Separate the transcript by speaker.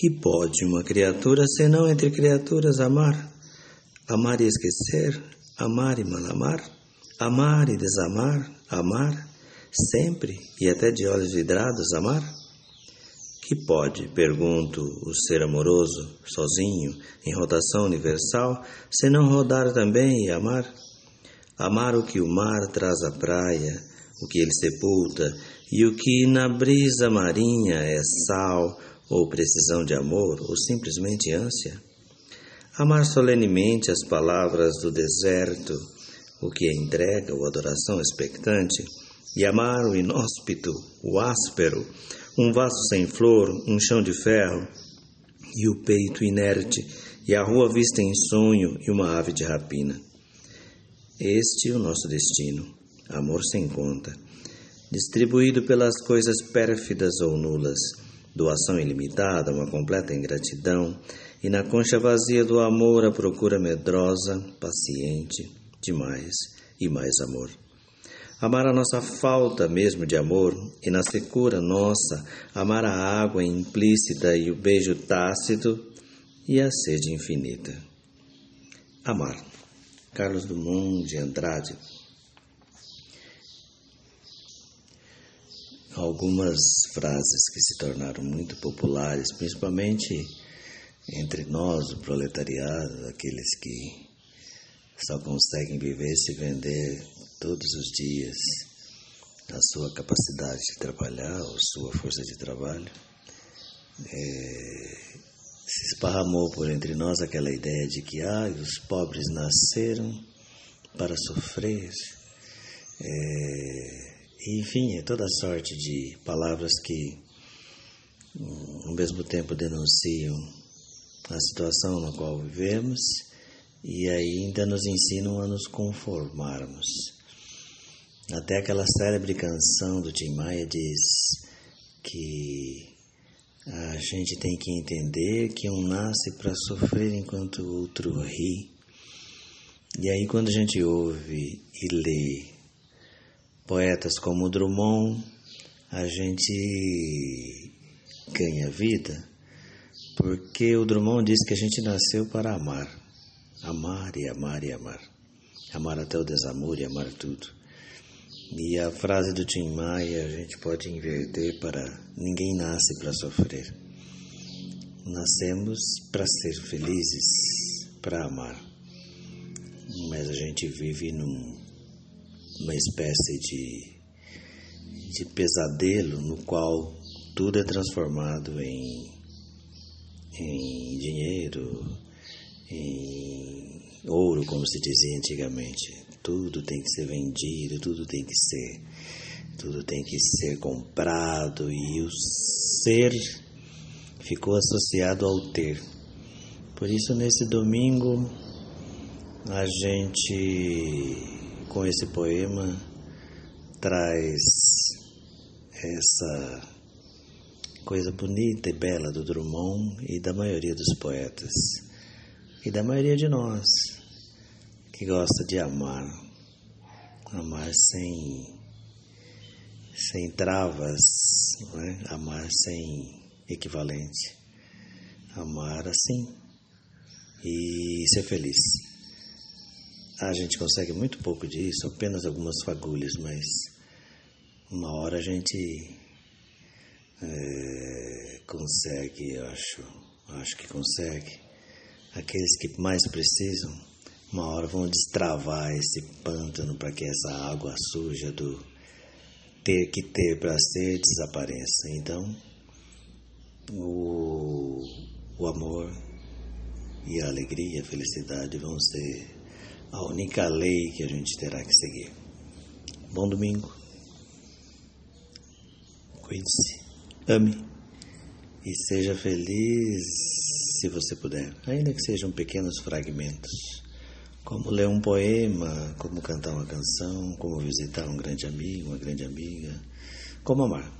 Speaker 1: Que pode uma criatura, senão entre criaturas, amar? Amar e esquecer, amar e malamar, amar e desamar, amar, sempre e até de olhos vidrados amar? Que pode, pergunto, o ser amoroso, sozinho, em rotação universal, senão rodar também e amar? Amar o que o mar traz à praia, o que ele sepulta, e o que na brisa marinha é sal, ou precisão de amor, ou simplesmente ânsia? Amar solenemente as palavras do deserto, o que é entrega ou adoração expectante, e amar o inóspito, o áspero, um vaso sem flor, um chão de ferro, e o peito inerte, e a rua vista em sonho, e uma ave de rapina. Este é o nosso destino, amor sem conta, distribuído pelas coisas pérfidas ou nulas, doação ilimitada, uma completa ingratidão, e na concha vazia do amor a procura medrosa, paciente, de mais e mais amor. Amar a nossa falta mesmo de amor, e na secura nossa, amar a água implícita e o beijo tácito e a sede infinita. Amar. Carlos Dumont de Andrade. Algumas frases que se tornaram muito populares, principalmente entre nós, o proletariado, aqueles que só conseguem viver se vender todos os dias a sua capacidade de trabalhar, ou sua força de trabalho. É, se esparramou por entre nós aquela ideia de que ah, os pobres nasceram para sofrer. É, enfim, é toda sorte de palavras que ao mesmo tempo denunciam a situação na qual vivemos e ainda nos ensinam a nos conformarmos. Até aquela célebre canção do Tim Maia diz que a gente tem que entender que um nasce para sofrer enquanto o outro ri. E aí, quando a gente ouve e lê poetas como Drummond, a gente ganha vida, porque o Drummond diz que a gente nasceu para amar, amar e amar e amar, amar até o desamor e amar tudo. E a frase do Tim Maia a gente pode inverter para ninguém nasce para sofrer. Nascemos para ser felizes, para amar. Mas a gente vive num, numa espécie de, de pesadelo no qual tudo é transformado em, em dinheiro, em ouro, como se dizia antigamente. Tudo tem que ser vendido, tudo tem que ser, tudo tem que ser comprado e o ser ficou associado ao ter. Por isso nesse domingo a gente com esse poema traz essa coisa bonita e bela do Drummond e da maioria dos poetas e da maioria de nós que gosta de amar, amar sem, sem travas, é? amar sem equivalente, amar assim e ser feliz. A gente consegue muito pouco disso, apenas algumas fagulhas, mas uma hora a gente é, consegue, acho, acho que consegue. Aqueles que mais precisam uma hora vão destravar esse pântano para que essa água suja do ter que ter para ser desapareça. Então, o, o amor e a alegria, a felicidade vão ser a única lei que a gente terá que seguir. Bom domingo. Cuide-se, ame e seja feliz se você puder, ainda que sejam pequenos fragmentos como ler um poema, como cantar uma canção, como visitar um grande amigo, uma grande amiga, como amar.